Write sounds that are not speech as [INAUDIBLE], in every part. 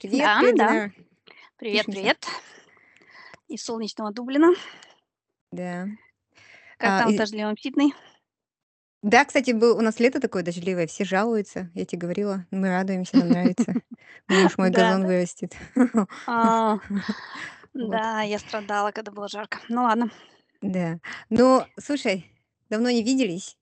Привет, Да, привет, да. Привет, привет. Из солнечного Дублина. Да. Как А, там в и дождливом Сидней? да, кстати, был у нас лето такое дождливое, все жалуются. Я те говорила, мы радуемся, нам нравится. Муж мой Да, газон вырастет. А, [LAUGHS] да, я страдала, когда было жарко. Ну ладно. Да. Ну, слушай, давно не виделись.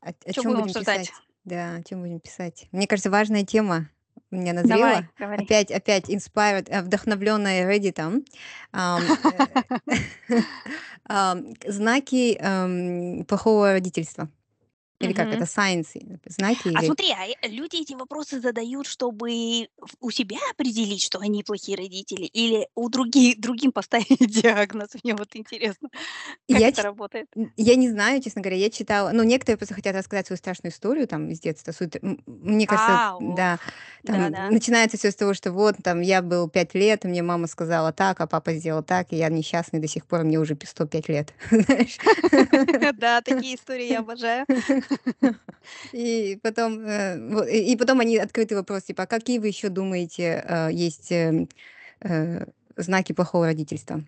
О чём будем писать? Да, о чём будем писать? Мне кажется, важная тема у меня Давай, назрела. говори. Опять опять inspired, э, вдохновлённая "Реддитом". Ам, э, [LAUGHS] [LAUGHS] знаки, ам, плохого родительства. Или как это, signs, знаки А или смотри, а, люди эти вопросы задают, чтобы у себя определить, что они плохие родители, или у други другим поставить [LAUGHS] диагноз? Мне вот интересно, [LAUGHS] как Я это ч работает? я не знаю, честно говоря, я читала, ну, некоторые просто хотят рассказать свою страшную историю там из детства. Мне кажется, А, да, там да-да. начинается всё с того, что вот там я был 5 лет, и мне мама сказала так, а папа сделал так, и я несчастный до сих пор, мне уже пи 105 лет. [LAUGHS] Да, такие истории я обожаю. [LAUGHS] И потом, э, и потом они открытый вопрос, типа: "А какие вы ещё думаете, э, есть, эм, э, знаки плохого родительства?"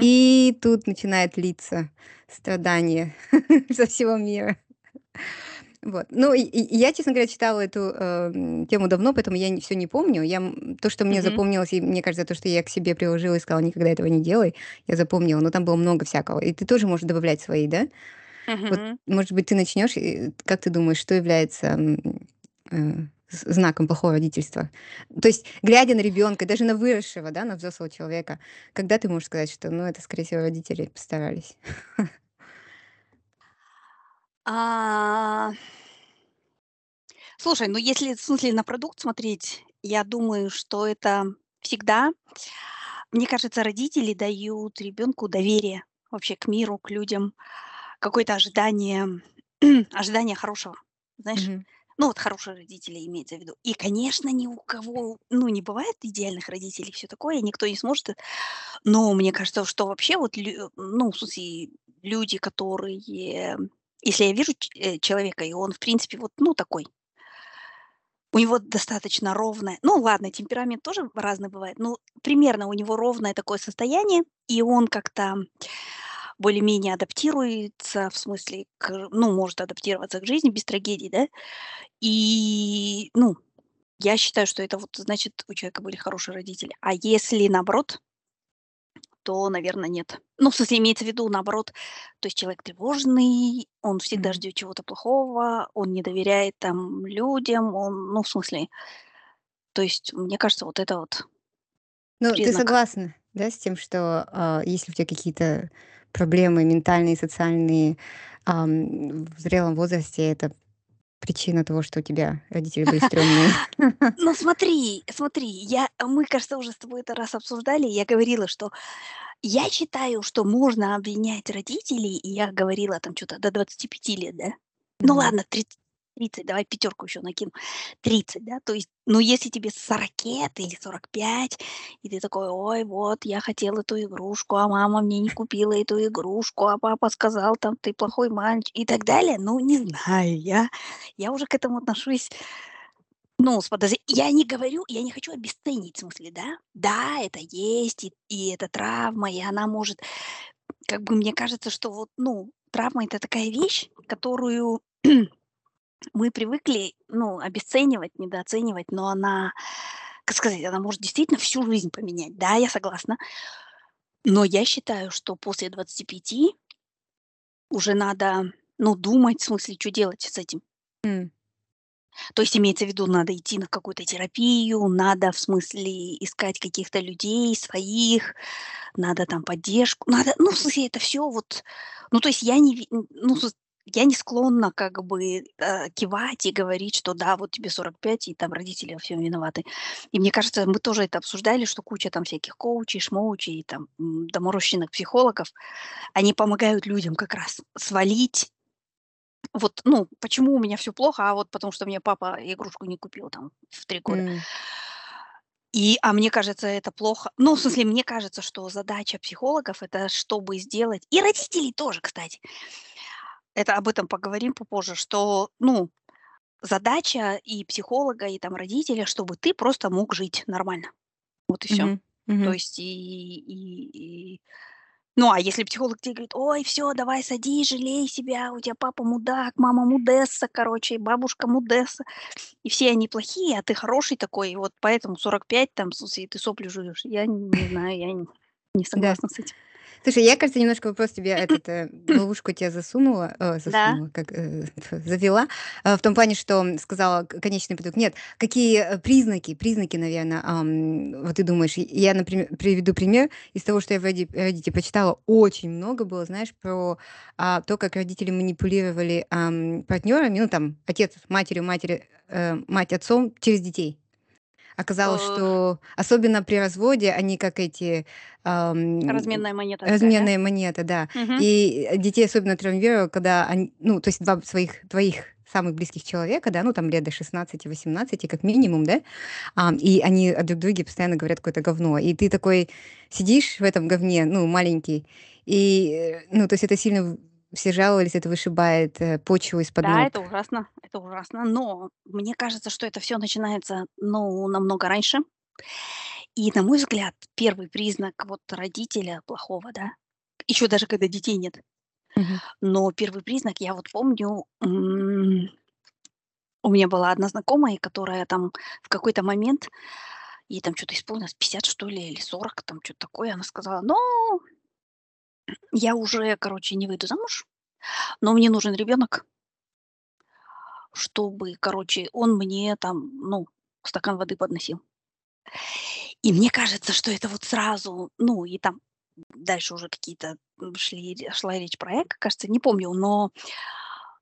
И тут начинает литься страдание [LAUGHS] со всего мира. Вот. Ну, и и я, честно говоря, читала эту, эм, тему давно, поэтому я не всё не помню. Я, то, что мне Мгм. запомнилось, и мне кажется, то, что я к себе приложила и сказала: "Никогда этого не делай", я запомнила, но там было много всякого. И ты тоже можешь добавлять свои, да? Вот, Мгм. может быть, ты начнёшь, и как ты думаешь, что является, э, знаком плохого родительства? То есть, глядя на ребёнка, даже на выросшего, да, на взрослого человека, когда ты можешь сказать, что, ну, это, скорее всего, родители постарались? А Слушай, ну, если, в смысле, на продукт смотреть, я думаю, что это всегда Мне кажется, родители дают ребёнку доверие вообще к миру, к людям, какое-то ожидание [CLEARS THROAT] ожидание хорошего, знаешь. Мгм. Ну, вот хорошие родители имеется в виду. И, конечно, ни у кого, ну, не бывает идеальных родителей, всё такое, никто не сможет. Но мне кажется, что вообще вот ну, в смысле, люди, которые если я вижу э, человека, и он, в принципе, вот, ну, такой у него достаточно ровное ну ладно, темперамент тоже разный бывает, но примерно у него ровное такое состояние, и он как-то более-менее адаптируется, в смысле, к ну, может адаптироваться к жизни без трагедий, да. И, ну, я считаю, что это вот значит, у человека были хорошие родители. А если наоборот то, наверно, нет. Ну, в смысле, имеется в виду наоборот, то есть человек тревожный, он всегда Мгм. ждёт чего-то плохого, он не доверяет там людям, он, ну, в смысле То есть, мне кажется, вот это вот Ну, ты признак. согласна, да, с тем, что, а, если у тя какие-то проблемы ментальные, социальные, ам, в зрелом возрасте, это причина того, что у тебя родители были стрёмные? [LAUGHS] Ну, смотри, смотри, я мы, кажется, уже с тобой это раз обсуждали. Я говорила, что я считаю, что можно обвинять родителей, и я говорила там чё-то до 25 лет, да. Ну ладно, триц тридцать, давай пятёрку ещё накину. 30, да, то есть, ну, если тебе 40 лет или 45, и ты такой: "Ой, вот я хотел эту игрушку, а мама мне не купила эту игрушку, а папа сказал там: ты плохой мальчик", и так далее. Ну, не знаю, я я уже к этому отношусь ну, с подозр я не говорю, я не хочу обесценить, в смысле, да. Да, это есть, и и это травма, и она может как бы мне кажется, что вот, ну, травма- это такая вещь, которую мы привыкли, ну, обесценивать, недооценивать, но она, как сказать, она может действительно всю жизнь поменять. Да, я согласна. Но я считаю, что после 25 уже надо, ну, думать, в смысле, чё делать с этим. М. То есть имеется в виду, надо идти на какую-то терапию, надо, в смысле, искать каких-то людей своих, надо там поддержку, надо, ну, в смысле, это всё вот Ну, то есть я не ну, я не склонна как бы, э, кивать и говорить, что да, вот тебе 45, и там родители во всём виноваты. И мне кажется, мы тоже это обсуждали, что куча там всяких коучей, шмоучей, там, доморощенных психологов, они помогают людям как раз свалить вот, ну, почему у меня всё плохо, а вот потому что мне папа игрушку не купил там в 3 года. М. И, а мне кажется, это плохо. Ну, в смысле, мне кажется, что задача психологов- это чтобы сделать и родителей тоже, кстати. Это об этом поговорим попозже, что, ну задача и психолога, и там родителя, чтобы ты просто мог жить нормально. Вот и всё. Мгм, То мгм. есть и и и ну, а если психолог те говорит: "Ой, всё, давай садись, жалей себя, у тя папа мудак, мама мудесса, короче, бабушка мудесса, и все они плохие, а ты хороший такой, и вот поэтому 45 там, смысле, ты сопли жуешь". Я не знаю, я не Да. согласна с этим. Слушай, я, кажется, немножко вопрос тебе, этот, э, ловушку тя засунула, э, Да. засунула, как, э, [LAUGHS] завела, э, в том плане, что, сказала конечный продукт. Нет, какие, э, признаки признаки, наверно, ам, вот ты думаешь? Я, наприме приведу пример из того, что я в Reddit "Реддите" почитала. Очень много было, знаешь, про, а, то, как родители манипулировали, ам, партнёрами, ну, там, отец матерью, матери э, мать отцом через детей. Оказалось, Э что особенно при разводе они как эти, ам, Разменная монета такая, да? разменная монета, да. Мгм. И, э, детей особенно травмировало, когда они, ну, то есть 2 своих твоих самых близких человека, да, ну, там, лет до 16-18 как минимум, да, ам, и они друг друге постоянно говорят какое-то говно. И ты такой сидишь в этом говне, ну, маленький, и, э, ну, то есть это сильно все жаловались, это вышибает, э, почву из-под Да, ног. это ужасно, это ужасно. Но мне кажется, что это всё начинается, ну, намного раньше. И, на мой взгляд, 1 признак вот родителя плохого, да, ещё даже когда детей нет. Но 1 признак, я вот помню, м, у меня была одна знакомая, которая там в какой-то момент, ей там чё-то исполнилось 50, что ли, или 40, там чё-то такое. Она сказала: "Ну" "я уже, короче, не выйду замуж, но мне нужен ребёнок" "чтобы, короче, он мне там, ну, стакан воды подносил". И мне кажется, что это вот сразу, ну, и там дальше уже какие-то, шли шла речь про эго, кажется, не помню, но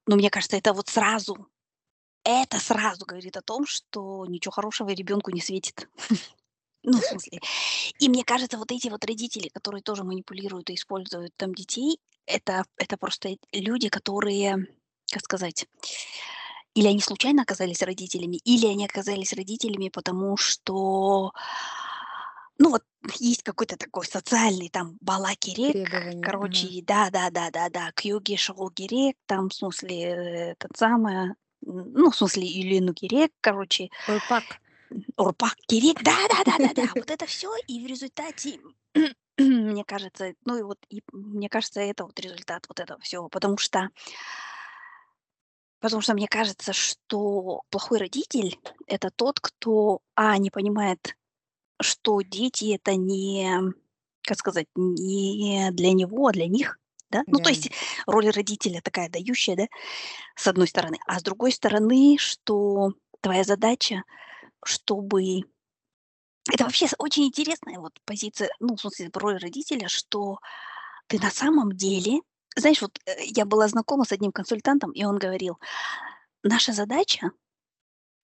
но мне кажется, это вот сразу, это сразу говорит о том, что ничего хорошего ребёнку не светит. [LAUGHS] Ну, в смысле. И мне кажется, вот эти вот родители, которые тоже манипулируют и используют там детей, это это просто люди, которые, как сказать, или они случайно оказались родителями, или они оказались родителями, потому что ну, вот есть какой-то такой социальный там балакирек, короче, да да да да да, күйеуге шығу керек, там, в смысле, э, этот самое, ну, в смысле, үйлену керек, короче. Ұрпақ. Ұрпақ керек, да да да да да, вот это всё. И в результате, [CLEARS THROAT] мне кажется, ну и вот, и мне кажется, это вот результат вот этого всего. Потому что потому что мне кажется, что плохой родитель- это тот, кто, а, не понимает, что дети- это не, как сказать, не для него, а для них, да. Ну, то есть роль родителя такая дающая, да, с одной стороны. А с другой стороны, что твоя задача, чтобы это вообще очень интересная вот позиция, ну, в смысле, роль родителя, что ты на самом деле знаешь, вот, э, я была знакома с одним консультантом, и он говорил: "Наша задача"-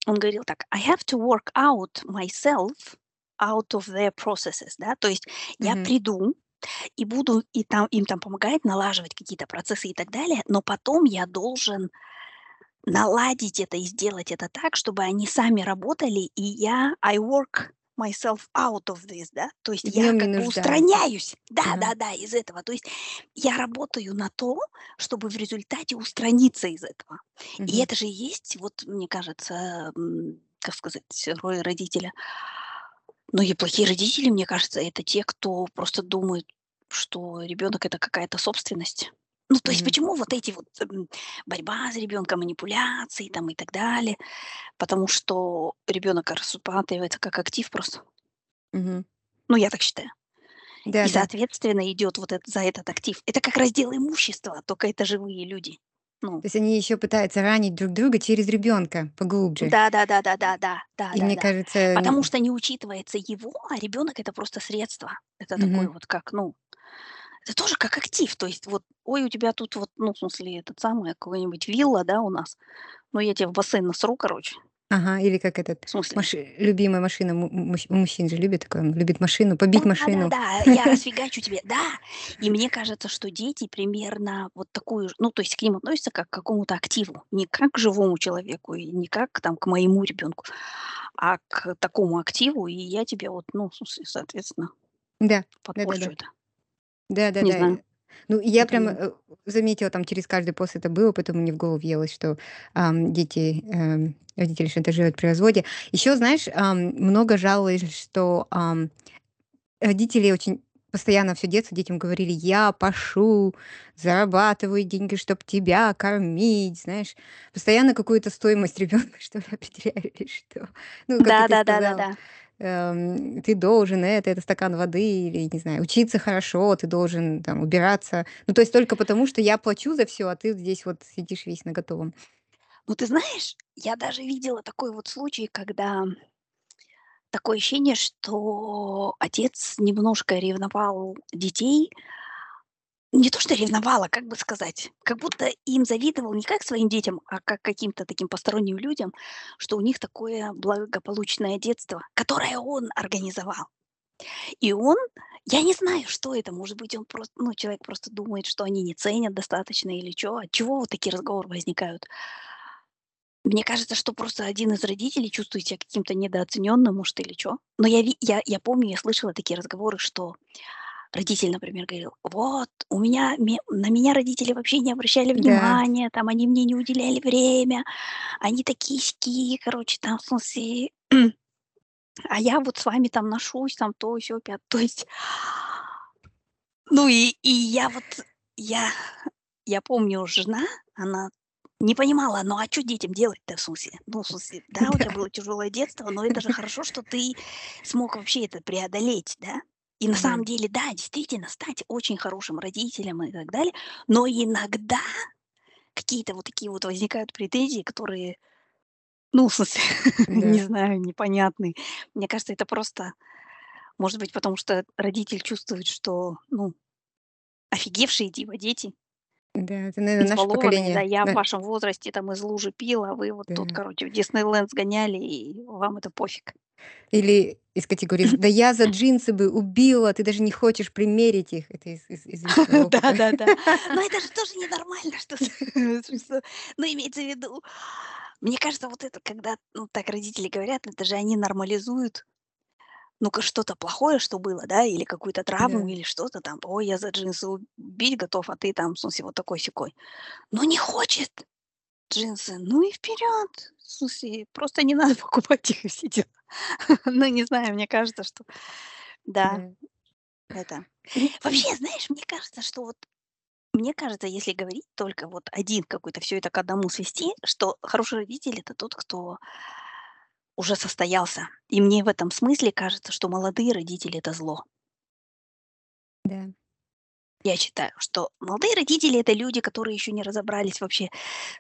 он говорил так: "I have to work out myself out of their processes". Да, то есть я Мгм. приду и буду и там им там помогать налаживать какие-то процессы и так далее, но потом я должен наладить это и сделать это так, чтобы они сами работали, и я I work myself out of this, да, то есть И в я как бы устраняюсь, Ага. да-да-да, из этого. То есть я работаю на то, чтобы в результате устраниться из этого. И Мгм. это же и есть, вот, мне кажется, как сказать, роль родителя. Ну и плохие родители, мне кажется, это те, кто просто думают, что ребёнок- это какая-то собственность. Ну, то есть Мгм. почему вот эти вот, м, борьба за ребёнка, манипуляции там и так далее? Потому что ребёнок рассматривается как актив просто. Мгм. Ну, я так считаю. И, Да-да. соответственно, идёт вот эт за этот актив. Это как раздел имущества, тока это живые люди. Ну. То есть они ещё пытаются ранить друг друга через ребёнка поглубже. Да да да да да да, И мне да-да-да. кажется, Потому м что не учитывается его, а ребёнок- это просто средство. Это такой Мгм. вот как, ну, это тоже как актив. То есть вот: "Ой, у тебя тут вот, ну, в смысле, этот самый, какой-нибудь вилла, да, у нас, но я те в бассейн насру, короче". Ага, или как этот В смысле? маши любимая машина му мужчин же любит такое, любит машину, побить машину. Да-да-да, [LAUGHS] я расфигачу тебе, да. И мне кажется, что дети примерно вот такую ну, то есть к ним относятся как к какому-то активу, не как к живому человеку и не как там к моему ребёнку, а к такому активу. И я тебе вот, ну, смысле, соответственно Да, подпорчу да-да-да. это. Не Да-да-да, знаю. э Ну, я прям, Поэтому э, заметила, там через каждый пост это было, поэтому мне в голову въелось, что, ам, дети, эм, родители шантажируют при разводе. Еще, знаешь, ам, много жаловались, что, ам, родители очень постоянно всё детство детям говорили: "Я пашу, зарабатываю деньги, чтоб тебя кормить". Знаешь, постоянно какую-то стоимость ребёнка, [LAUGHS] что ли, определяли что. Ну, как Да ты да да да сказал, да. Эм, ты должен это, это стакан воды или, не знаю, учиться хорошо, ты должен там убираться. Ну, то есть только потому, что я плачу за всё, а ты здесь вот сидишь весь на готовом. Ну, ты знаешь, я даже видела такой вот случай, когда такое ощущение, что отец немножко ревновал детей. Не то что ревновал, а как бы сказать, как будто им завидовал не как своим детям, а как каким-то таким посторонним людям, что у них такое благополучное детство, которое он организовал. И он я не знаю, что это, может быть, он просто, ну, человек просто думает, что они не ценят достаточно или чё, отчего вот такие разговоры возникают. Мне кажется, что просто один из родителей чувствует ся каким-то недооценённым, может, или чё. Но я я я помню, я слышала такие разговоры, что родитель, например, говорил: "Вот у меня ме на меня родители вообще не обращали Да. внимания, там они мне не уделяли время, они такие-сякие, короче, там, в смысле, [CLEARS THROAT] а я вот с вами там ношусь, там то, сё, пятое". То есть Ну и и я вот, я я помню, жена, она не понимала: "Ну, а чё детям делать-то, в смысле?" Ну, в смысле, да, у Да. тя было тяжёлое детство, но это же [LAUGHS] хорошо, что ты смог вообще это преодолеть, да. И на самом деле, да, действительно, стать очень хорошим родителем и так далее, но иногда какие-то вот такие вот возникают претензии, которые, ну, в смысле, [LAUGHS] не знаю, непонятные. Мне кажется, это просто, может быть, потому что родитель чувствует, что, ну, офигевшие типа дети Да, это, наверно, наше избалованные, да. поколение. Я в На вашем возрасте там из лужи пил, а вы вот тут, Да. короче, в Диснейленд сгоняли, и вам это пофиг. Или из категории: "Да я за джинсы бы убила, ты даже не хочешь примерить их". Это из из из [LAUGHS] личного опыта. Да-да-да. Но это же тоже [LAUGHS] ненормально, [LAUGHS] что, ну, имеется в виду, мне кажется, вот это, когда, ну, так родители говорят, это же они нормализуют, ну-ка, что-то плохое, что было, да, или какую-то травму, Да. или что-то там. "Ой, я за джинсы убить готов, а ты там, в смысле, вот такой-сякой". Ну, не хочет джинсы, ну и вперёд. В смысле, просто не надо [LAUGHS] покупать их и все дела. Ну, не знаю, мне кажется, что да, Да. это Вообще, знаешь, мне кажется, что вот мне кажется, если говорить только вот один какой-то, всё это к одному свести, что хороший родитель- это тот, кто уже состоялся. И мне в этом смысле кажется, что молодые родители- это зло. Да. Я считаю, что молодые родители- это люди, которые ещё не разобрались вообще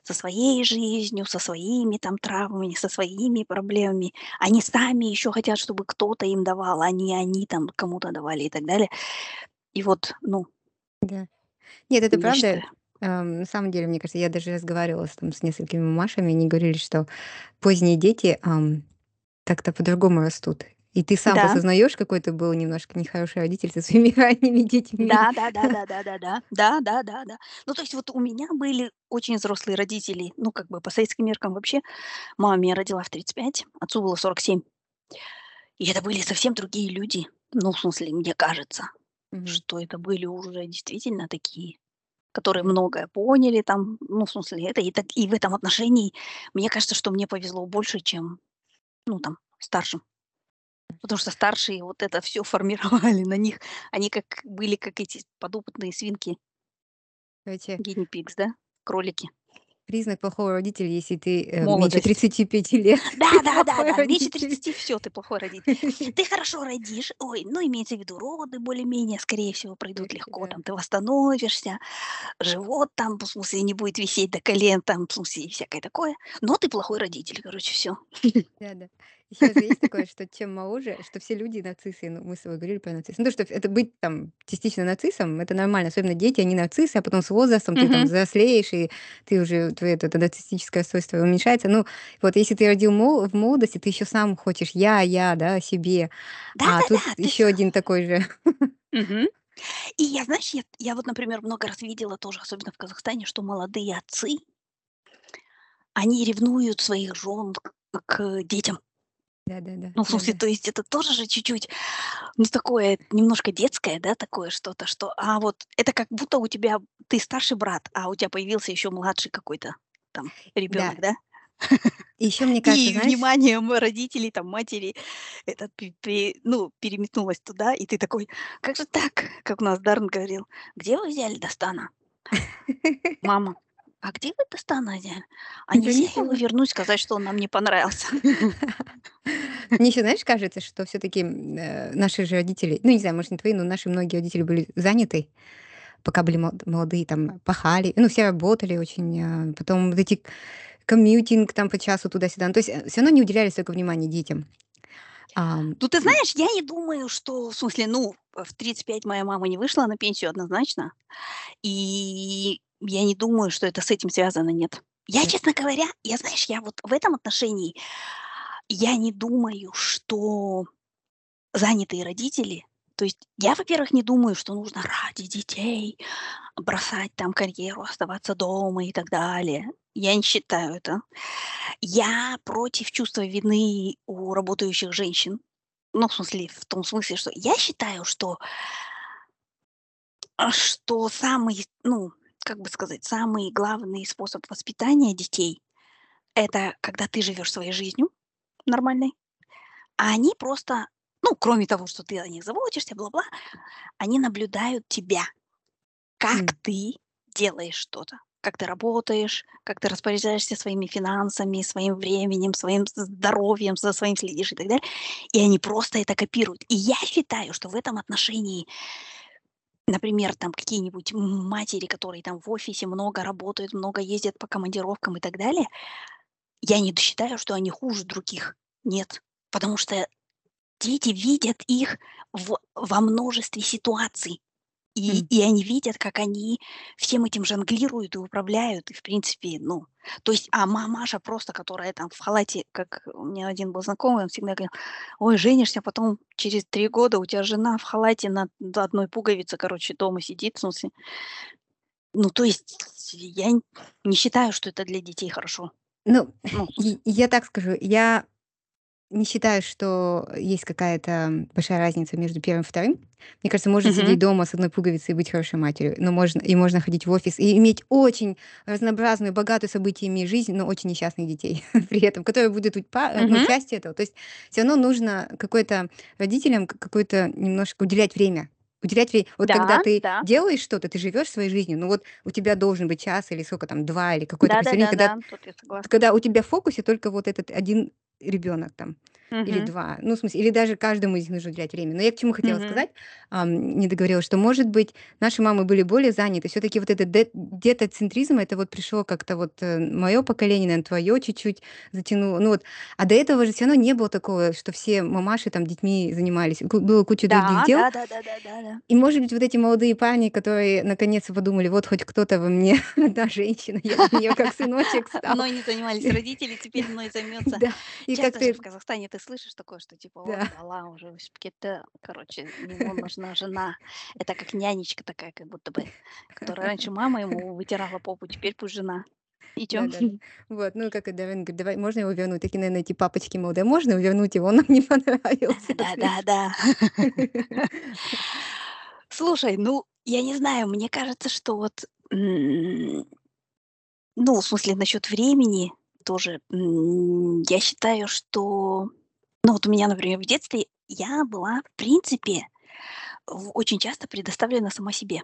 со своей жизнью, со своими там травмами, со своими проблемами. Они сами ещё хотят, чтобы кто-то им давал, а не они там кому-то давали и так далее. И вот, ну Да. Нет, это правда. считаю. Эм, на самом деле, мне кажется, я даже разговаривала с там с несколькими мамашами, они говорили, что поздние дети, ам, как-то по-другому растут. И ты сам Да. осознаёшь, какой ты был немножко нехороший родитель со своими [LAUGHS] ранними детьми. Да да да да да да да. Да да да да. Ну, то есть вот у меня были очень взрослые родители, ну, как бы по советским меркам вообще. Мама меня родила в 35, отцу было 47. И это были совсем другие люди. Ну, в смысле, мне кажется, Мгм. что это были уже действительно такие, которые многое поняли там. Ну, в смысле, это и так и в этом отношении мне кажется, что мне повезло больше, чем, ну, там, старшим. Потому что старшие вот это всё [LAUGHS] формировали на них. Они как были, как эти подопытные свинки. Guinea pigs, да, кролики. Признак плохого родителя, если ты, э, меньше Молодость. 35 лет, [LAUGHS] Да да да да, меньше родитель. 30- всё, ты плохой родитель. [LAUGHS] Ты хорошо родишь, ой, ну, имеется в виду, роды более-менее, скорее всего, пройдут легко, да. там, ты восстановишься, живот там, в смысле, не будет висеть до колен, там, в смысле, всякое такое. Но ты плохой родитель, короче, всё. [LAUGHS] Да-да. Ещё же есть такое, что чем моложе, что все люди нарциссы. Ну, мы с тобой говорили про нарциссов. Ну, то, что это быть там частично нарциссом- это нормально. Особенно дети, они нарциссы, а потом с возрастом ты там взрослеешь, и ты уже твоё это нарциссическое свойство уменьшается. Ну, вот если ты родил мол в молодости, ты ещё сам хочешь: "Я, я", да, себе. А тут Да-да-да, ты ещё с один такой же. И я, знаешь, я я вот, например, много раз видела тоже, особенно в Казахстане, что молодые отцы они ревнуют своих жён к к детям. Да-да-да, Ну, в смысле, да-да. то есть это тоже же чуть-чуть, ну, такое немножко детское, да, такое что-то, что, а вот это как будто у тебя ты старший брат, а у тебя появился еще младший какой-то там Да. ребенок, да? И еще мне [LAUGHS] кажется, И знаешь внимание м родителей, там, матери, пе ну, переметнулось туда, и ты такой: "Как же так?" Как у нас Даррен говорил: "Где вы взяли Дастана?" [LAUGHS] "Мама, а где вы взяли? А Да нельзя его вернуть, сказать, что он нам не понравился?" [LAUGHS] Мне еще, знаешь, кажется, что всё-таки, м, э, наши же родители, ну, не знаю, может, не твои, но наши многие родители были заняты, пока были молодые, там, пахали. Ну, все работали очень, а, потом вот эти комьютинг там по часу туда-сюда. Ну, то есть, э, всё равно не уделяли столько внимания детям. Ам, Ну, ты знаешь, я не думаю, что, в смысле, ну, в 35 моя мама не вышла на пенсию однозначно, и я не думаю, что это с этим связано, нет. Я, честно говоря, я, знаешь, я вот в этом отношении, я не думаю, что занятые родители то есть я, во-первых, не думаю, что нужно ради детей бросать там карьеру, оставаться дома и так далее. Я не считаю это. Я против чувства вины у работающих женщин. Ну, в смысле, в том смысле, что я считаю, что а, что самый, ну, как бы сказать, самый главный способ воспитания детей- это когда ты живешь своей жизнью нормальной, а они просто, ну, кроме того, что ты о них заботишься, бла-бла, они наблюдают тебя, как М. ты делаешь что-то, как ты работаешь, как ты распоряжаешься своими финансами, своим временем, своим здоровьем, за своим следишь и так далее. И они просто это копируют. И я считаю, что в этом отношении например, там какие-нибудь матери, которые там в офисе много работают, много ездят по командировкам и так далее, я не считаю, что они хуже других. Нет, потому что дети видят их в во множестве ситуаций, и М. и они видят, как они всем этим жонглируют и управляют, и, в принципе, ну, то есть, а мамаша просто, которая там в халате, как у меня один был знакомый, он всегда говорил: "Ой, женишься, потом через 3 года у тя жена в халате на одной пуговице, короче, дома сидит". В смысле Ну, то есть я не считаю, что это для детей хорошо. Ну, Ну, я так скажу, я не считаю, что есть какая-то большая разница между 1 и 2. Мне кажется, можно Мгм. сидеть дома с одной пуговицей и быть хорошей матерью, но можно и можно ходить в офис и иметь очень разнообразную, богатую событиями жизнь, но очень несчастных детей [LAUGHS] при этом, которые будут э, ну, Мгм. частью этого. То есть всё равно нужно какой-то родителям какое-то немножко уделять время. Уделять вре вот когда Да, ты да. делаешь что-то, ты живешь своей жизнью, ну, вот у тебя должен быть час или сколько там, 2 или какое-то количество времени, когда Да-да-да-да, тут я согласна. когда у тебя в фокусе только вот этот 1 ребенок там или Мгм. 2. Ну, в смысле, или даже каждому из них нужно уделять время. Но я к чему хотела Мгм. сказать, ам, не договорила, что, может быть, наши мамы были более заняты. Всё-таки вот этот дет детоцентризм- это вот пришло как-то вот, э, мое поколение, наверно, твое чуть-чуть затянуло. Ну вот, а до этого же всё равно не было такого, что все мамаши там детьми занимались. Было куча других Да, дел. да-да-да-да-да-да. И, может быть, вот эти молодые парни, которые наконец-то подумали: "Вот хоть кто-то во мне, [LAUGHS] одна женщина, я для неё как сыночек стал". [LAUGHS] Мной не занимались [LAUGHS] родители, теперь мной займётся Да, и же как-то в Казахстане ты слышишь такое, что типа: "Вот Да. бала уже өсіп кетті, короче, ему [LAUGHS] нужна жена". Это как нянечка такая как будто бы, которая раньше [LAUGHS] мама ему вытирала попу, теперь пусть жена. И чё? Да-да-да. [LAUGHS] Вот, ну, как и Даррен говорит: "Давай, можно его вернуть?" Такие, наверно, эти папочки молодые: "Можно его вернуть? Он нам не понравился слишком". Да-да-да-да. Слушай, ну, я не знаю, мне кажется, что вот, ну, в смысле, насчёт времени тоже, я считаю, что, ну, вот у меня, например, в детстве я была, в принципе, в очень часто предоставлена сама себе.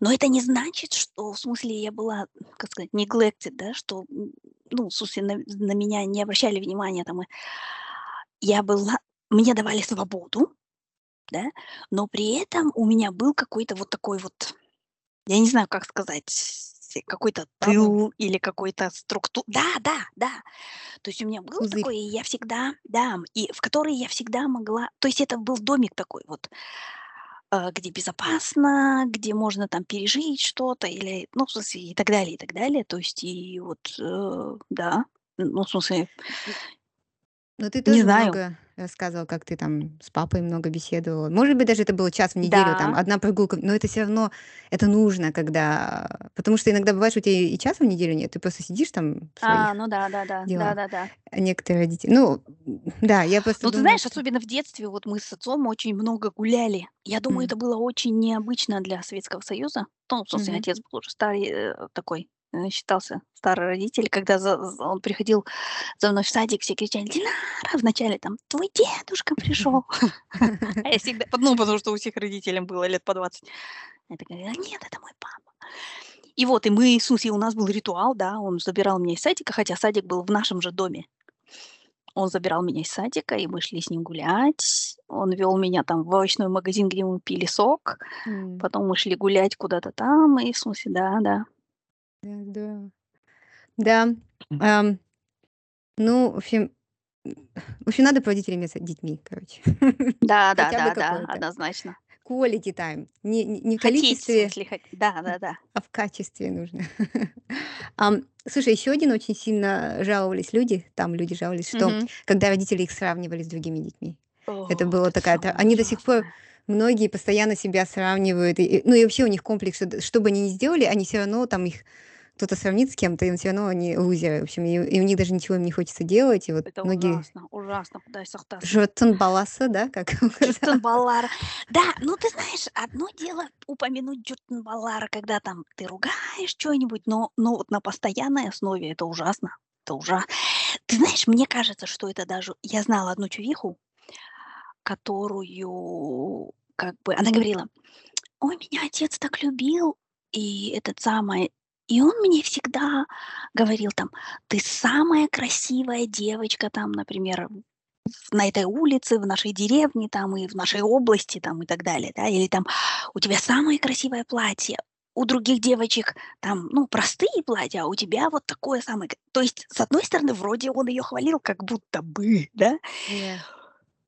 Но это не значит, что, в смысле, я была, как сказать, neglected, да, что, м, ну, в смысле, на на меня не обращали внимания там и Я была мне давали свободу, да, но при этом у меня был какой-то вот такой вот, я не знаю, как сказать, какой-то Папа. тыл или какой-то структу Да, да, да. То есть у меня было Пузырь. такое, и я всегда да, и в который я всегда могла то есть это был домик такой вот, э, где безопасно, где можно там пережить что-то или, ну, в смысле, и так далее, и так далее. То есть и вот, э, да, ну, в смысле но ты Не тоже знаю. много рассказывала, как ты там с папой много беседовала. Может быть, даже это было час в неделю, там, Да. одна прогулка, но это все равно, это нужно, когда потому что иногда бывает, что у тебя и часа в неделю нет, ты просто сидишь там А, ну да-да-да, делах. да-да-да. А некоторые родители ну, да, я просто Ну, ты знаешь, что особенно в детстве, вот мы с отцом очень много гуляли. Я думаю, М. это было очень необычно для Советского Союза. Ну, смысле, Мгм. отец был уже старый, э, такой, считался старый родитель. Когда за за он приходил за мной в садик, все кричали: "Динара!" Вначале там: "Твой дедушка пришел". [LAUGHS] А я всегда ну, потому что у всех родителям было лет по 20. Я такая: "Нет, это мой папа". И вот, и мы, в смысле, у нас был ритуал, да, он забирал меня из садика, хотя садик был в нашем же доме. Он забирал меня из садика, и мы шли с ним гулять. Он вел меня там в овощной магазин, где мы пили сок. М. Потом мы шли гулять куда-то там, и в смысле, да, да. Да. Да, ам, ну, в общем, в общем, надо проводить время с детьми, короче. [LAUGHS] Да, да, Хотя бы да, да, какое-то. однозначно. Quality time. Не не не в Хотеть, в количестве, смысле, хот да, да, да. [LAUGHS] а в качестве нужно. [LAUGHS] Ам, слушай, еще один очень сильно жаловались люди, там люди жаловались, что Мгм. когда родители их сравнивали с другими детьми. Это О, вот была это такая тра самое они до сих пор, ужасное. многие постоянно себя сравнивают, и и, ну, и вообще у них комплекс, что д что бы они ни сделали, они все равно там их кто-то сравнит с кем-то, и все равно они лузеры. В общем, и и у них даже ничего им не хочется делать. И вот Это многие ужасно, ужасно, жұрттың баласы, да, как [LAUGHS] Жұрттың балалары. Да, ну ты знаешь, одно дело упомянуть жұрттың балалары, когда там ты ругаешь чё-нибудь, но но вот на постоянной основе это ужасно. Это ужа Ты знаешь, мне кажется, что это даже я знала одну чувиху, которую как бы она говорила: "Ой, меня отец так любил". И этот самый, и он мне всегда говорил там: "Ты самая красивая девочка там, например, на этой улице, в нашей деревне там и в нашей области там и так далее, да". Или там: "У тебя самое красивое платье. У других девочек там, ну, простые платья, а у тебя вот такое самое к" То есть, с одной стороны, вроде он ее хвалил как будто бы, да? Да.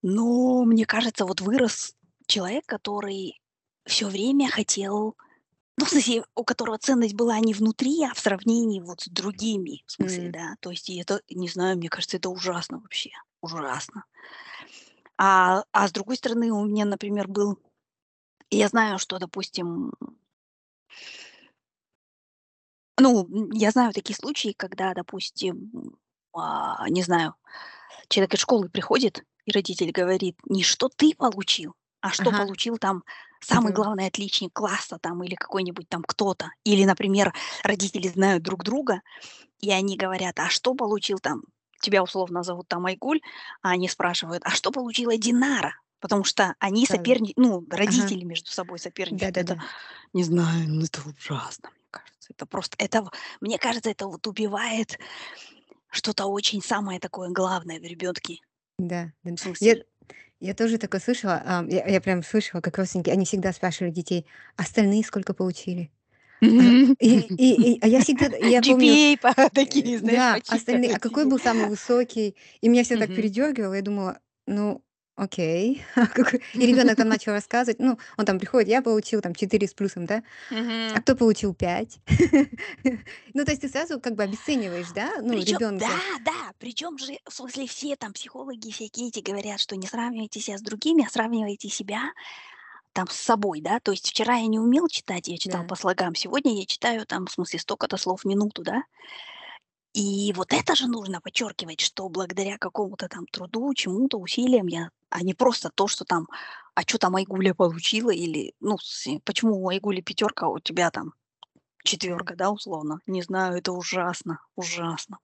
Но мне кажется, вот вырос человек, который все время хотел, ну, в смысле, у которого ценность была не внутри, а в сравнении вот с другими, в смысле, М. да. То есть это, не знаю, мне кажется, это ужасно вообще, ужасно. А а с другой стороны, у меня, например, был я знаю, что, допустим ну, я знаю такие случаи, когда, допустим, а, не знаю, человек из школы приходит, и родитель говорит не что ты получил, а что Ага. получил там самый Да. главный отличник класса там или какой-нибудь там кто-то. Или, например, родители знают друг друга, и они говорят: "А что получил там" тебя условно зовут там Айгуль, а они спрашивают: "А что получила Динара?" Потому что они Да, да. соперни ну, А ага. родители между собой соперничают. Это, Да-да-да. не знаю, ну, это ужасно, мне кажется. Это просто, это, мне кажется, это вот убивает что-то очень самое такое главное в ребёнке. Да, да. Я я тоже такое слышала. Ам, я я прям слышала, как родственники, они всегда спрашивали детей: "Остальные сколько получили?" А, [LAUGHS] и и и, а я всегда, я помню, GPA по [LAUGHS] э, такие, знаешь, да, остальные, а какой был самый высокий? И меня всё так Мгм. передёргивало. Я думала: "Ну, окей". [LAUGHS] А какой и ребёнок там начал рассказывать. Ну, он там приходит: "Я получил там 4 с плюсом", да. А кто получил 5? [LAUGHS] Ну, то есть ты сразу как бы обесцениваешь, да, ну, ребёнка. да, да, причём же, в смысле, все там психологи всякие эти говорят, что не сравнивайте ся с другими, а сравнивайте себя там с собой, да. То есть вчера я не умел читать, я читал Да. по слогам, сегодня я читаю там, в смысле, столько-то слов в минуту, да. И вот это же нужно подчеркивать, что благодаря какому-то там труду, чему-то, усилиям я а не просто то, что там: "А чё там Айгуля получила?" Или, ну, почему у Айгули пятерка, а у тебя там Да. четвёрка, да, условно. Не знаю, это ужасно, ужасно,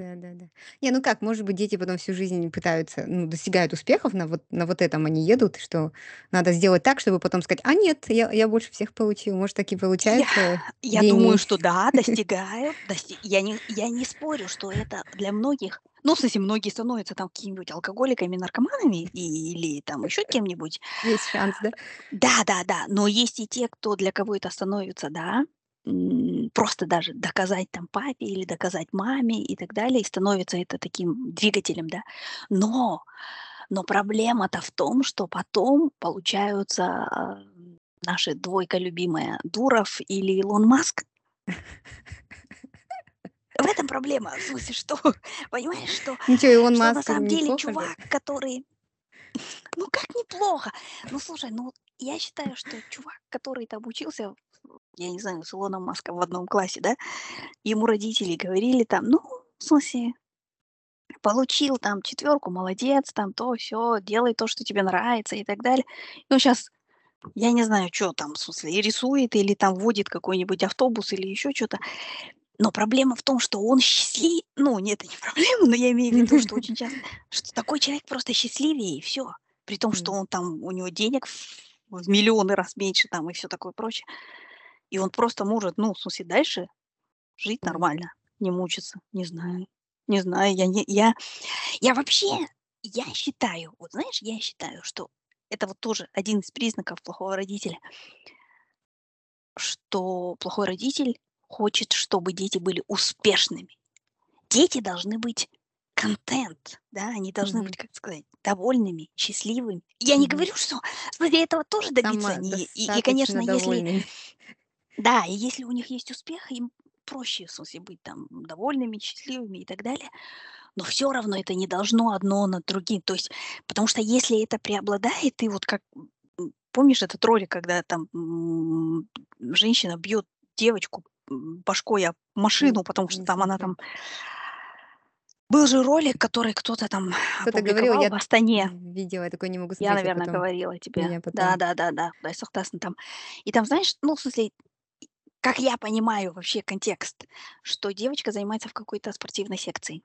Кудай сақтасын. Да-да-да. Не, ну как, может быть, дети потом всю жизнь пытаются, ну, достигают успехов, на вот на вот этом они едут, что надо сделать так, чтобы потом сказать: "А нет, я я больше всех получил". Может, так и Я получается [LAUGHS] я думаю, гении. что да, [LAUGHS] достигают. Дости я не я не спорю, что это для многих ну, в смысле, многие становятся там какими-нибудь алкоголиками, наркоманами и или там ещё кем-нибудь. Есть шанс, да? Да-да-да, но есть и те, кто для кого это становится, да, просто даже доказать там папе или доказать маме и так далее, и становится это таким двигателем, да. Но но проблема-то в том, что потом получаются, а, наши двойка любимая: Дуров или Илон Маск. в этом проблема. В смысле, что, [LAUGHS] понимаешь, что, чё, Илон что на Маск самом деле чувак, который, [LAUGHS] ну как неплохо, ну слушай, ну я считаю, что чувак, который там учился, я не знаю, с Илоном Маском в одном классе, да, ему родители говорили там, ну, в смысле, получил там четверку, молодец, там то, все, делай то, что тебе нравится и так далее. Ну, сейчас я не знаю, что там, в смысле, и рисует или там водит какой-нибудь автобус или еще что-то. Но проблема в том, что он счастлив... Ну, нет, это не [LAUGHS] проблема, но я имею в виду, что очень часто... Что такой человек просто счастливее, и все. При том, что он там, у него денег в миллионы раз меньше там и все такое прочее. И он просто может, ну, в смысле, дальше жить нормально, не мучиться. Не знаю. Не знаю, я, не, я, я вообще, я считаю, вот знаешь, я считаю, что это вот тоже один из признаков плохого родителя, что плохой родитель хочет, чтобы дети были успешными. Дети должны быть контент, да, они должны Мгм. быть, как сказать, довольными, счастливыми. Я не Мгм. говорю, что для этого тоже добиться Само они. И, и, конечно, достаточно если. Да, и если у них есть успех, им проще, в смысле, быть там довольными, счастливыми и так далее. Но все равно это не должно одно над другим. То есть, потому что если это преобладает, ты вот как помнишь этот ролик, когда там м, женщина бьет девочку башкой об машину, потому что там она там... Был же ролик, который кто-то там Кто-то говорил, я в Астане. видела, я такой не могу Я, смотреть, а наверное, потом говорила тебе. меня Да, потом да, да, да. Да, согласна там. И там, знаешь, ну, в смысле, как я понимаю вообще контекст, что девочка занимается в какой-то спортивной секции.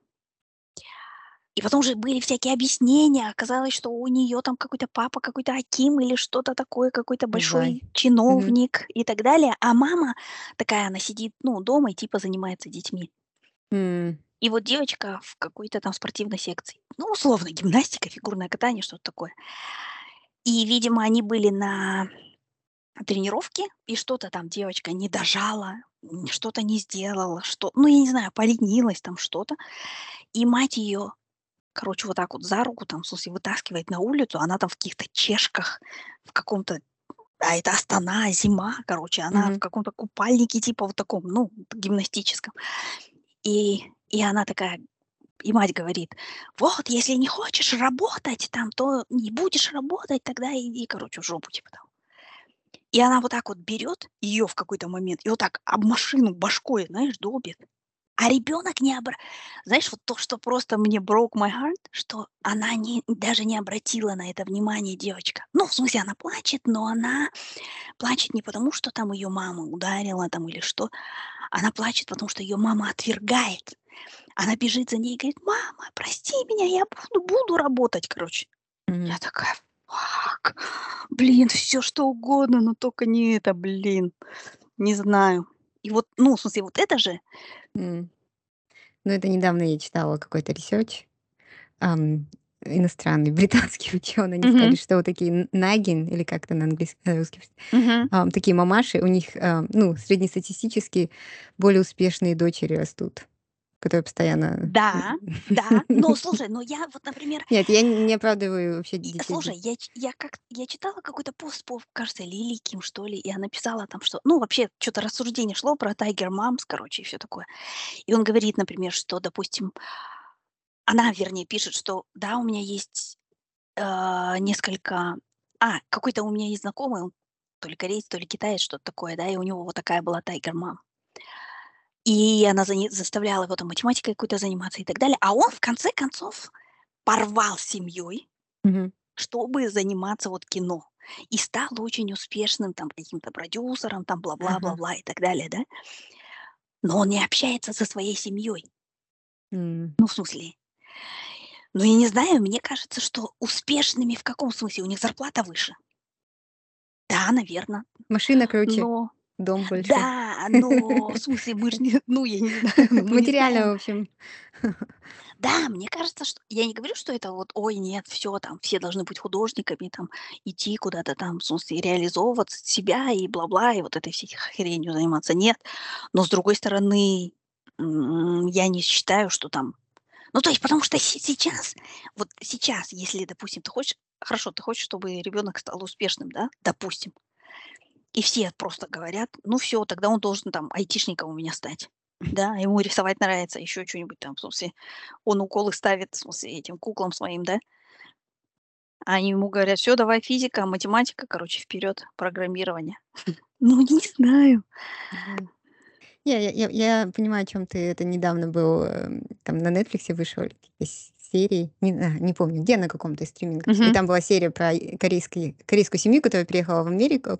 И потом же были всякие объяснения. Оказалось, что у нее там какой-то папа, какой-то Аким или что-то такое, какой-то большой. Мгм. чиновник и так далее. А мама такая, она сидит, ну, дома и типа занимается детьми. М. И вот девочка в какой-то там спортивной секции. Ну, условно, гимнастика, фигурное катание, что-то такое. И, видимо, они были на тренировке, и что-то там девочка не дожала, что-то не сделала, что, ну, я не знаю, поленилась там что-то. И мать ее короче, вот так вот за руку, там, в смысле, вытаскивает на улицу, она там в каких-то чешках, в каком-то, а это Астана, зима, короче, она в Мгм. каком-то купальнике, типа вот таком, ну, гимнастическом. И, и она такая, и мать говорит, вот, если не хочешь работать там, то не будешь работать, тогда иди, короче, в жопу, типа того. И она вот так вот берет ее в какой-то момент и вот так об машину башкой, знаешь, долбит. А ребенок не обра Знаешь, вот то, что просто мне broke my heart, что она не даже не обратила на это внимание, девочка. Ну, в смысле, она плачет, но она плачет не потому, что там ее мама ударила там или что. Она плачет, потому что ее мама отвергает. Она бежит за ней и говорит: "Мама, прости меня, я буду буду работать", короче. Я Мгм. такая: "Fuck, блин, все что угодно, но только не это, блин". Не знаю. И вот, ну, в смысле, вот это же М. Ну, это недавно я читала какой-то research, ам, иностранный, [LAUGHS] британские ученые, они сказали, Мгм. что вот такие nagging, или как это на английском, на русском, Мгм. ам, такие мамаши, у них, а, ну, среднестатистически более успешные дочери растут, которые постоянно Да, да. Но слушай, но я вот, например [LAUGHS] Нет, я не оправдываю вообще детей слушай, я я как я читала какой-то пост по, кажется, Лили Ким, что ли, и она писала там, что ну, вообще, что то рассуждение шло про Tiger Moms, короче, и всё такое. И он говорит, например, что, допустим, она, вернее, пишет, что да, у меня есть, а, несколько а, какой-то у меня есть знакомый, он то ли кореец, то ли китаец, что-то такое, да, и у него вот такая была Tiger Mom. И она за заставляла его там математикой какой-то заниматься и так далее. А он, в конце концов, порвал семьей, Мгм. чтобы заниматься вот кино. И стал очень успешным там каким-то продюсером, там бла-бла-бла-бла и так далее, да. Но он не общается со своей семьей. М. Ну, в смысле, ну, я не знаю, мне кажется, что успешными в каком смысле? У них зарплата выше. Да, наверно. Машина круче, Но дом больше. да, но в смысле мы ж не ну, я не знаю, [LAUGHS] Материально, в общем. [LAUGHS] Да, мне кажется, что я не говорю, что это вот: "Ой, нет, всё там, все должны быть художниками, там, идти куда-то там, в смысле, реализовываться себя и бла-бла, и вот этой всей хренью заниматься". Нет. Но с другой стороны, я не считаю, что там ну, то есть, потому что се сейчас, вот сейчас, если, допустим, ты хочешь хорошо, ты хочешь, чтобы ребенок стал успешным, да, допустим, и все просто говорят: "Ну всё, тогда он должен там айтишником у меня стать". Да, ему рисовать нравится, еще чё-нибудь там, в смысле, он уколы ставит, в смысле, этим куклам своим, да. А они ему говорят: "Всё, давай физика, математика, короче, вперед, программирование". [LAUGHS] Ну, не знаю. Я я я понимаю, о чём ты. Это недавно был, эм, там на "Нетфликсе" вышел серии, не знаю, не помню где, на каком-то из стримингов. И Мгм. там была серия про и корейский корейскую семью, которая переехала в Америку.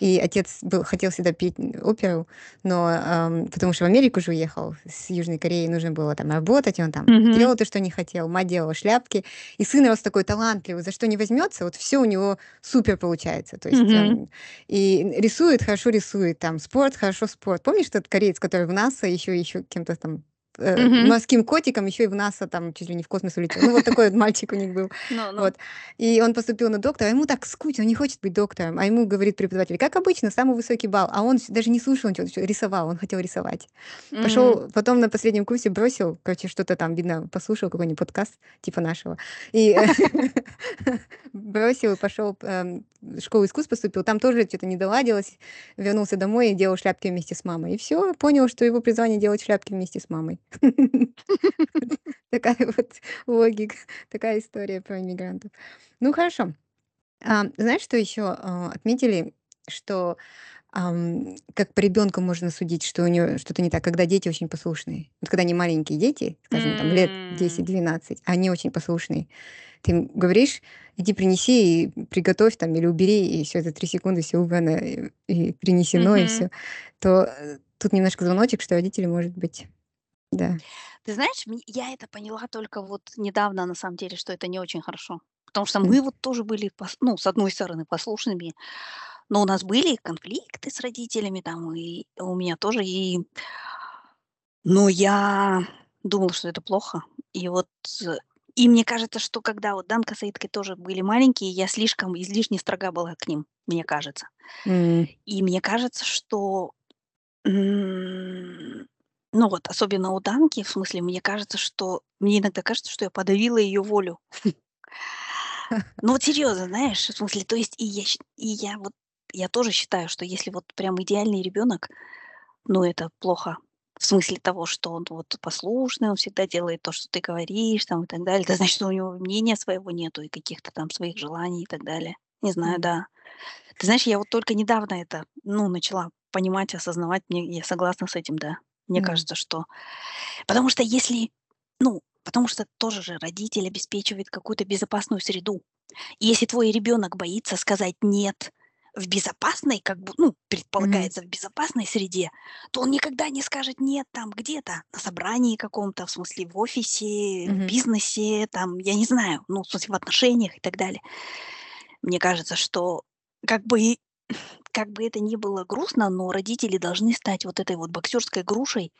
И отец был хотел всегда петь, оперу, но, ам, потому что в Америку же уехал с Южной Кореи, нужно было там работать, и он там Мгм. делал то, что не хотел, мать делала шляпки. И сын рос такой талантливый, за что ни возьмётся, вот всё у него супер получается. То есть Мгм. он и рисует, хорошо рисует, там спорт, хорошо спорт. Помнишь тот кореец, который в НАСА ещё ещё кем-то там, э, морским котиком, ещё и в НАСА там чуть ли не в космос улетел. Ну, вот такой вот [LAUGHS] мальчик у них был. Вот. И он поступил на доктора, а ему так скучно, он не хочет быть доктором. А ему говорит преподаватель: "Как обычно, самый высокий балл". А он даже не слушал ничего, он чё рисовал, он хотел рисовать. М. Пошёл потом на последнем курсе бросил, короче, что-то там, видно, послушал какой-нибудь подкаст типа нашего, и [LAUGHS] бросил и пошёл, эм, в школу искусств поступил. Там тоже чё-то не доладилось. Вернулся домой и делал шляпки вместе с мамой. И всё, понял, что его призвание- делать шляпки вместе с мамой. [LAUGHS] Такая вот логика, такая история про иммигрантов. Ну, хорошо. А, знаешь, что ещё, а, отметили, что, ам, как по ребёнку можно судить, что у неё что-то не так, когда дети очень послушные. Вот когда они маленькие дети, скажем, там лет М. 10-12, а они очень послушные. Ты им говоришь: "Иди принеси и приготовь там или убери", и всё, за 3 секунды всё убрано, и и принесено, и Мгм. всё. То, э, тут немножко звоночек, что родители, может быть, да. Ты знаешь, я это поняла только вот недавно, на самом деле, что это не очень хорошо. Потому что мы вот тоже были ну, с одной стороны, послушными, но у нас были конфликты с родителями там, и у меня тоже, и но я думала, что это плохо. И вот, и мне кажется, что когда вот Данка с Аиткой тоже были маленькие, я слишком излишне строга была к ним, мне кажется. М. И мне кажется, что, м, ну вот особенно у Данки, в смысле, мне кажется, что мне иногда кажется, что я подавила её волю. [LAUGHS] Ну вот серьёзно, знаешь, в смысле, то есть и я щ и я вот, я тоже считаю, что если вот прям идеальный ребёнок, ну, это плохо. В смысле того, что он вот послушный, он всегда делает то, что ты говоришь, там, и так далее. Это значит, что у него мнения своего нету и каких-то там своих желаний и так далее. Не знаю, да. Ты знаешь, я вот только недавно это, ну, начала понимать, осознавать. Мне я согласна с этим, да. Мне М. кажется, что потому что если, ну, потому что тоже же родитель обеспечивает какую-то безопасную среду. И если твой ребёнок боится сказать "нет" в безопасной, как бы, ну, предполагается, в безопасной среде, то он никогда не скажет "нет" там где-то на собрании каком-то, в смысле, в офисе, в Мгм. бизнесе, там, я не знаю, ну, в смысле, в отношениях и так далее. Мне кажется, что как бы как бы это ни было грустно, но родители должны стать вот этой вот боксёрской грушей,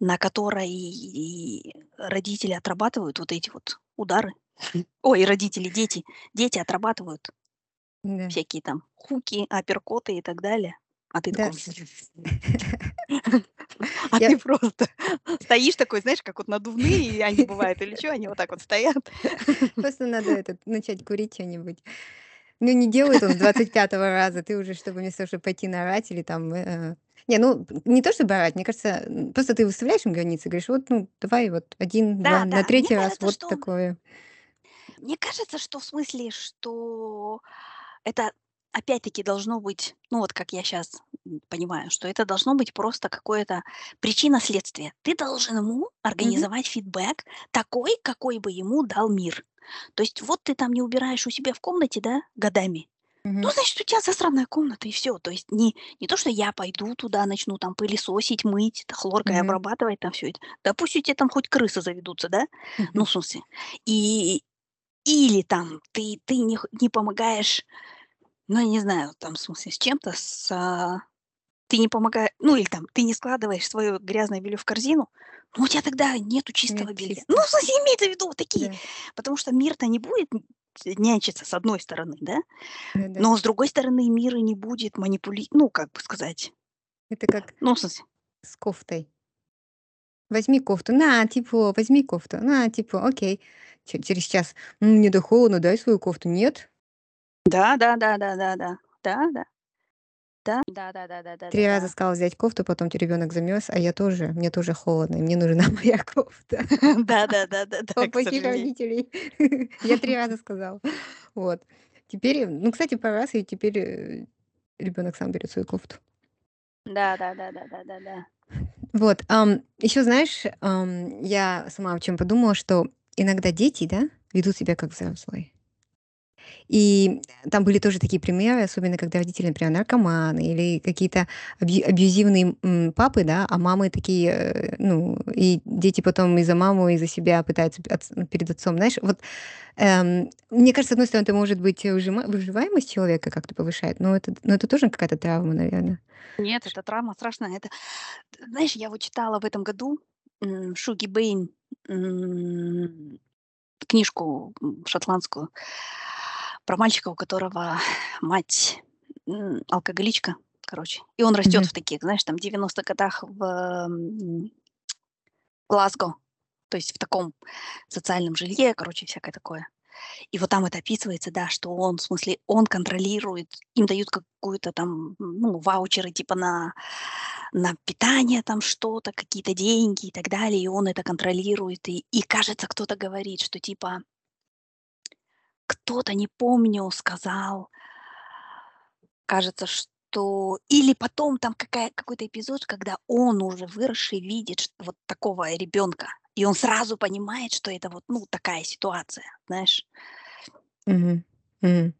на которой и родители отрабатывают вот эти вот удары. Ой, родители, дети дети отрабатывают Да. всякие там хуки, апперкоты и так далее. А ты Да. такой [LAUGHS] А ты просто стоишь такой, знаешь, как вот надувные они бывают или чё, они вот так вот стоят. [LAUGHS] Просто надо [LAUGHS] этот начать курить чё-нибудь. Ну, не делает он с 25 раза, ты уже, чтобы вместо того, чтобы пойти наорать или там, э Не, ну, не то чтобы орать, мне кажется, просто ты выставляешь им границы, говоришь: "Вот, ну, давай вот 1-2, Да, на да, мне 3 раз кажется, вот что такое". мне кажется, что в смысле, что это опять-таки должно быть, ну, вот как я м, понимаю, что это должно быть просто какое-то причина-следствие. Ты должен ему организовать фидбэк такой, какой бы ему дал мир. То есть вот ты там не убираешь у себя в комнате, да, годами, ну, Мгм. значит, у тя засранная комната, и всё. То есть не не то, что я пойду туда, начну там пылесосить, мыть, хлоркой Мгм. обрабатывать там всё это. Да пусть у тя там хоть крысы заведутся, да. Ну, Мгм. в смысле. И или там ты ты не не помогаешь, ну, я не знаю, там, в смысле, с чем-то, с а, ты не помога ну, или там ты не складываешь своё грязное белье в корзину, ну, у тя тогда нету чистого Нет, белья. Ну, чисто. в смысле, имеется в виду вот такие, Да. потому что мир-то не будет нянчиться с одной стороны, да, Да-да. но с другой стороны мир и не будет манипули ну, как бы сказать Это как ну, в смысле с кофтой. Возьми кофту. На, тепло, возьми кофту. На, тепло. Окей. Че через час: "М, мне так холодно, дай свою кофту". Нет. Да да да да да да. Да, да. Да? 3 раза сказала взять кофту, потом те ребёнок замёрз, а я тоже, мне тоже холодно, и мне нужна [LAUGHS] моя кофта. Да-да-да-да-да, О, плохих сожалению. родителей. [LAUGHS] Я 3 раза сказала. Вот. Теперь, э, ну, кстати, пару раз, и теперь, э, ребёнок сам берёт свою кофту. Да-да-да-да-да-да-да. Вот, ещё знаешь, я сама вот чем подумала, что иногда дети, да, ведут себя как взрослые. И там были тоже такие примеры, особенно когда родители, например, наркоманы или какие-то абью абьюзивные, папы, да, а мамы такие, э, ну, и дети потом и за маму, и за себя пытаются отц перед отцом. Знаешь, вот, эм, мне кажется, с одной стороны, это может быть выжима выживаемость человека как-то повышает, но это но это тоже какая-то травма, наверно. Нет, это травма страшная. Это знаешь, я вот читала в этом году, Шуги Бэйн, м, книжку, шотландскую про мальчика, у которого [LAUGHS] мать, алкоголичка, короче. И он растёт Мгм. в таких, знаешь, там 90 годах в, Глазго, то есть в таком социальном жилье, короче, всякое такое. И вот там это описывается, да, что он, в смысле, он контролирует, им дают какую-то там, ну, ваучеры типа на на питание, там что-то, какие-то деньги и так далее, и он это контролирует. И и, кажется, кто-то говорит, что типа кто-то, не помню, сказал кажется, что или потом там какая какой-то эпизод, когда он уже выросший видит вот такого ребёнка, и он сразу понимает, что это вот, ну, такая ситуация, знаешь. Мгм, мгм.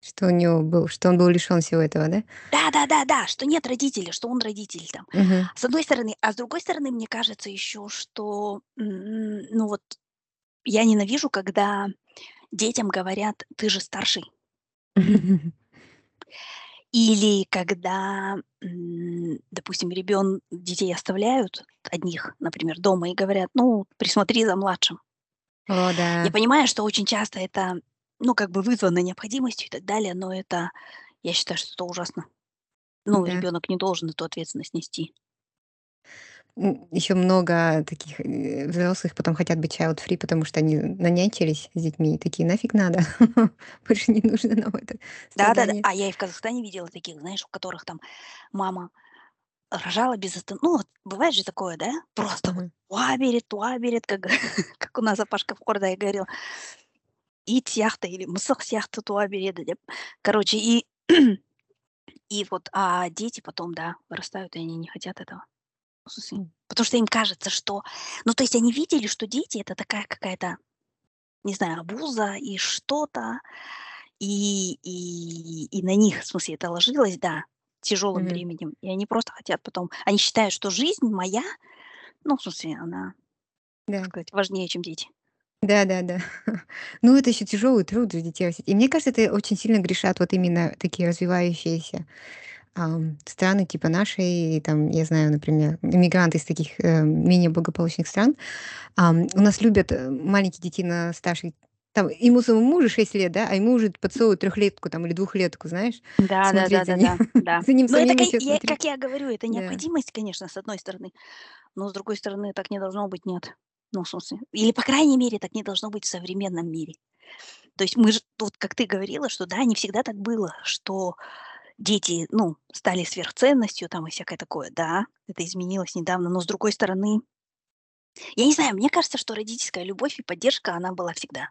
Что у него был что он был лишён всего этого, да? Да-да-да-да, что нет родителей, что он родитель там. Мгм. С одной стороны. А с другой стороны, мне кажется ещё, что, ну вот я ненавижу, когда детям говорят: "Ты же старший". [LAUGHS] Или когда, допустим, ребён детей оставляют одних, например, дома и говорят: "Ну, присмотри за младшим". О Я да. понимаю, что очень часто это, ну, как бы вызвано необходимостью и так далее, но это, я считаю, что это ужасно. Ну, Да. ребёнок не должен эту ответственность нести. М, ещё много таких, э, взрослых потом хотят быть child free, потому что они нанянчились с детьми и такие: "Нафиг надо, [LAUGHS] больше не нужно нам это Да-да-да. страдание". А я и в Казахстане видела таких, знаешь, у которых там мама рожала без остан ну, вот бывает же такое, да? Просто Мгм. туа берет, туа берет, как [LAUGHS] как у нас Апашка в Кордае говорил. Ит сияқты или мысық сияқты туа береді деп. Короче, и [CLEARS THROAT] и вот, а дети потом, да, вырастают, и они не хотят этого. Потому что им кажется, что ну, то есть они видели, что дети- это такая какая-то, не знаю, обуза и что-то, и и и на них, в смысле, это ложилось, да, тяжёлым Мгм. бременем. И они просто хотят потом они считают, что жизнь моя, ну, в смысле, она, так Да. сказать, важнее, чем дети. Да-да-да. [LAUGHS] Ну, это ещё тяжёлый труд же детей. И мне кажется, это очень сильно грешат вот именно такие развивающиеся, ам, страны типа нашей. И там, я знаю, например, иммигранты из таких, э, менее благополучных стран. Ам, у нас любят, э, маленьких детей на старших там ему самому уже 6 лет, да, а ему уже подсовывают трёхлетку там или двухлетку, знаешь, смотреть [LAUGHS] за ним, Да-да-да-да-да, да. за ним Но это кань ещё я, как я говорю, это Да. необходимость, конечно, с одной стороны, но с другой стороны, так не должно быть, нет. Ну, в смысле, или, по крайней мере, так не должно быть в современном мире. То есть мы же вот, как ты говорила, что да, не всегда так было, что дети, ну, стали сверхценностью там и всякое такое. Да, это изменилось недавно, но с другой стороны я не знаю, мне кажется, что родительская любовь и поддержка, она была всегда.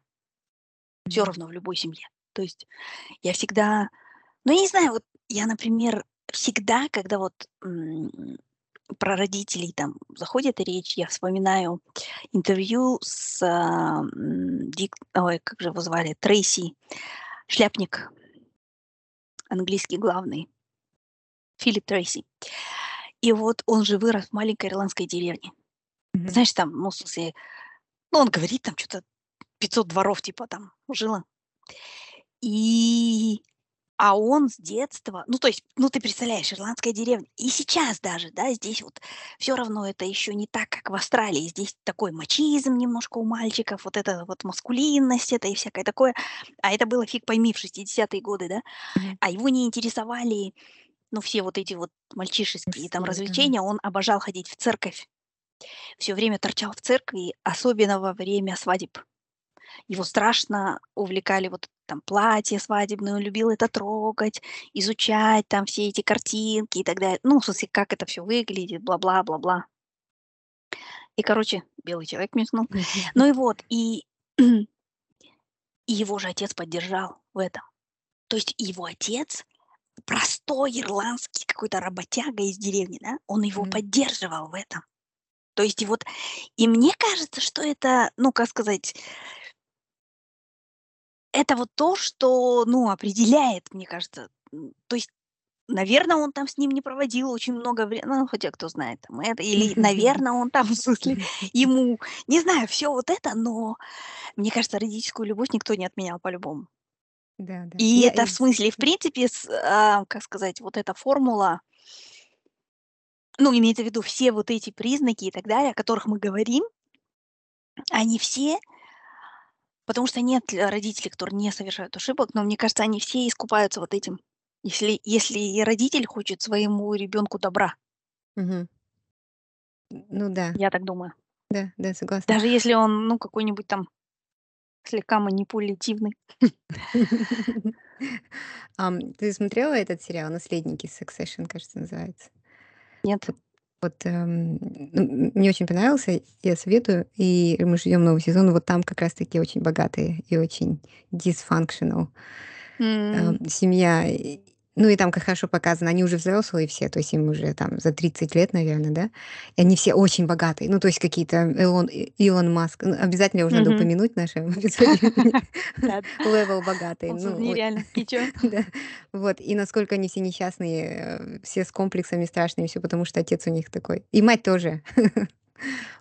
Мгм. равно в любой семье. То есть я всегда ну, я не знаю, вот я, например, всегда, когда вот, м, про родителей там заходит речь, я вспоминаю интервью с, ам, Дик ой, как же его звали, Трейси, "Шляпник". Английский главный. Филипп Трейси. И вот он же вырос в маленькой ирландской деревне. Мгм. Знаешь, там, ну, в смысле, ну, он говорит, там чё-то 500 дворов типа там жило. И, а он с детства ну, то есть, ну, ты представляешь, ирландская деревня. И сейчас даже, да, здесь вот всё равно это ещё не так, как в Австралии. Здесь такой мачизм немножко у мальчиков, вот эта вот маскулинность это и всякое такое. А это было фиг пойми в 60 годы, да. А его не интересовали, ну, все вот эти вот мальчишеские там Все, развлечения. Он обожал ходить в церковь. Всё время торчал в церкви, особенно во время свадеб. Его страшно увлекали вот там платье свадебное, он любил это трогать, изучать там все эти картинки и так далее. Ну, в смысле, как это все выглядит, бла-бла-бла-бла. И, короче, белый человек мяснул. [LAUGHS] Ну и вот, и, и [CLEARS THROAT] его же отец поддержал в этом. То есть его отец, простой ирландский какой-то работяга из деревни, да, он его Мгм. поддерживал в этом. То есть и вот, и мне кажется, что это, ну, как сказать, это вот то, что, ну, определяет, мне кажется. То есть, наверное, он там с ним не проводил очень много времени, ну, хотя кто знает там это, или, [LAUGHS] наверное, он там, [LAUGHS] в смысле, [LAUGHS] ему, не знаю, все вот это, но мне кажется, родительскую любовь никто не отменял по-любому. Да, да. И Я это в из смысле, в принципе, с, а, как сказать, вот эта формула, ну, имеется в виду все вот эти признаки и так далее, о которых мы говорим, они все, потому что нет л- родителей, которые не совершают ошибок, но мне кажется, они все искупаются вот этим. Если, если родитель хочет своему ребенку добра, Мгм. Ну да, я так думаю. да, да, согласна. Даже если он, ну, какой-нибудь там слегка манипулятивный. [LAUGHS] Ты смотрела этот сериал "Наследники"? Succession, кажется, называется. Нет. Вот, эм, ну, мне очень понравился, я советую, и мы ждем новый сезон. Вот там как раз таки очень богатые и очень dysfunctional, М, эм, семья. И, ну, и там как хорошо показано, они уже взрослые все, то есть им уже там за 30 лет, наверное, да? И они все очень богатые. Ну, то есть какие-то Илон Илон Маск. Ну, обязательно уже надо мгм. упомянуть в нашем эпизоде. Левел богатый. Ну, нереально. [LAUGHS] Вот. И насколько они все несчастные, э, все с комплексами страшными, все потому что отец у них такой. И мать тоже. [LAUGHS]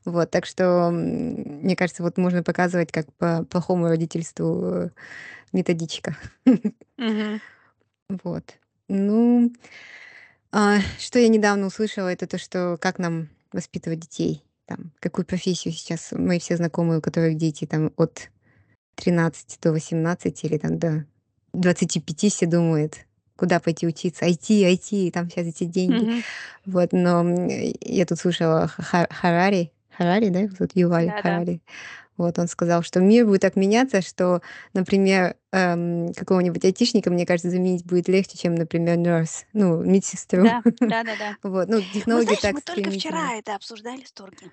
Вот. Так что, мне кажется, вот можно показывать, как по плохому родительству, э, методичка. [LAUGHS] Вот. Ну, а, что я недавно услышала, это то, что как нам воспитывать детей. Там, какую профессию сейчас мои все знакомые, у которых дети там от 13 до 18 или там до 25 все думают, куда пойти учиться. IT, IT, там сейчас эти деньги. Мгм. Вот, но я тут слушала Ха- Харари, Харари, да, зовут Юваль Да-да. Харари. Вот он сказал, что мир будет так меняться, что, например, эм, какого-нибудь айтишника, мне кажется, заменить будет легче, чем, например, nurse, ну, медсестру. Да, [LAUGHS] да-да-да. Вот, ну, Мы, технологии знаешь, так мы только вчера это обсуждали с Торги,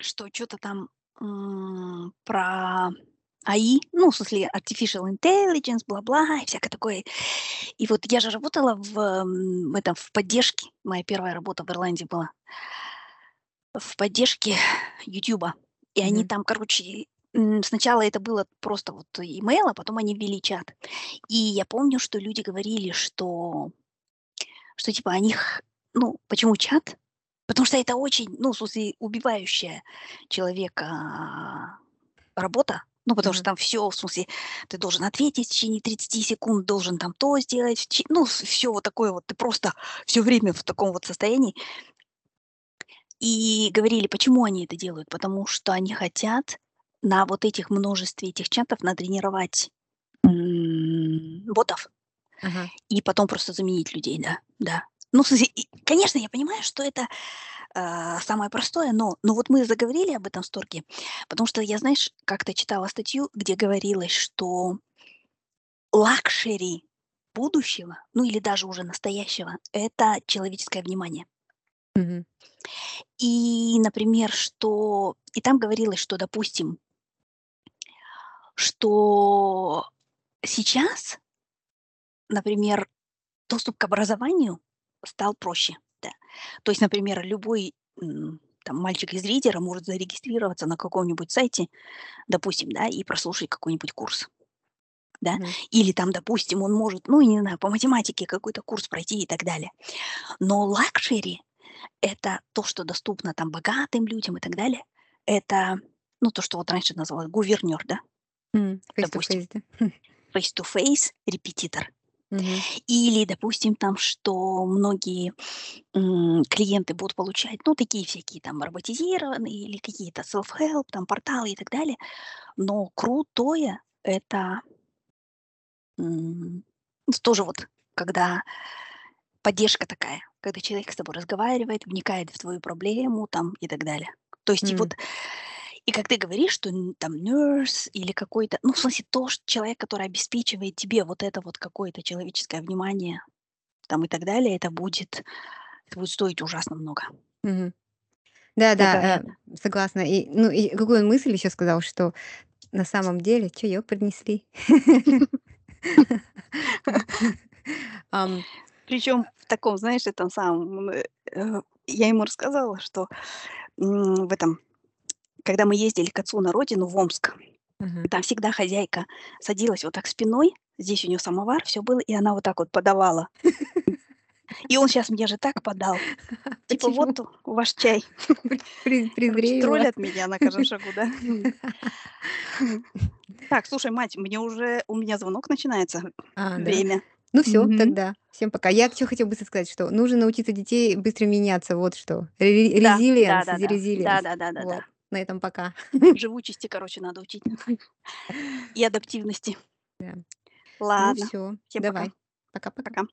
что что то там м, про АИ, ну, в смысле, artificial intelligence, бла-бла, и всякое такое. И вот я же работала в, м, этом, в поддержке, моя первая работа в Ирландии была, в поддержке Ютуба. И они там, короче, сначала это было просто вот имейл, а потом они ввели чат. И я помню, что люди говорили, что, что типа о них, ну, почему чат? Потому что это очень, ну, в смысле, убивающая человека работа. Ну, потому что Ага. там все, в смысле, ты должен ответить в течение 30 секунд, должен там то сделать, ну, все вот такое вот, ты просто все время в таком вот состоянии. И говорили, почему они это делают? Потому что они хотят на вот этих множестве этих чатов натренировать м, ботов Ага. и потом просто заменить людей, да, да. Ну, конечно, я понимаю, что это а, самое простое, но, но вот мы заговорили об этом в Торге, потому что я, знаешь, как-то читала статью, где говорилось, что luxury будущего, ну или даже уже настоящего, это человеческое внимание. Мгм. И, например, что... И там говорилось, что, допустим, что сейчас, например, доступ к образованию стал проще. Да. То есть, например, любой м, там, мальчик из лидера может зарегистрироваться на каком-нибудь сайте, допустим, да, и прослушать какой-нибудь курс. Да? Мгм. Или там, допустим, он может, ну, не знаю, по математике какой-то курс пройти и так далее. Но luxury – это то, что доступно там богатым людям и так далее. Это, ну, то, что вот раньше называлось гувернер, да, to допустим, face-to-face [LAUGHS] репетитор. Мгм. Или, допустим, там, что многие м, клиенты будут получать, ну, такие всякие там роботизированные или какие-то self-help, там, порталы и так далее. Но крутое– это м, тоже вот, когда поддержка такая, когда человек с тобой разговаривает, вникает в твою проблему там и так далее. То есть и М. вот И как ты говоришь, что там nurse или какой-то, ну, в смысле, то, ш человек, который обеспечивает тебе вот это вот какое-то человеческое внимание, там и так далее, это будет это будет стоить ужасно много. Это Да-да, это. э, согласна. И, ну, и какую мысль еще сказал, что на самом деле чаёк принесли. [LAUGHS] [LAUGHS] Причем в таком, знаешь, этом самом, э, э, я ему рассказала, что, в этом, когда мы ездили к отцу на родину, в Омск, Мгм. там всегда хозяйка садилась вот так спиной, здесь у неё самовар, всё было, и она вот так вот подавала. И он щас мне же так подал. [LAUGHS] Типа? "Вот у ваш чай". [LAUGHS] Вас. троллят меня на каждом шагу, да? [LAUGHS] Так, слушай, мать, мне уже у меня звонок начинается. А? Время. Ну всё, Мгм. тогда. Всем пока. Я чё хотела быстро сказать, что нужно научиться детей быстро меняться. Вот что. Ре Да, resilience, да-да-да. resilience. Вот. Да-да-да-да-да. На этом пока. Живучести, короче, надо учить. [LAUGHS] И адаптивности. Да. Ну Ладно. Всем пока. давай. Пока-пока. Пока.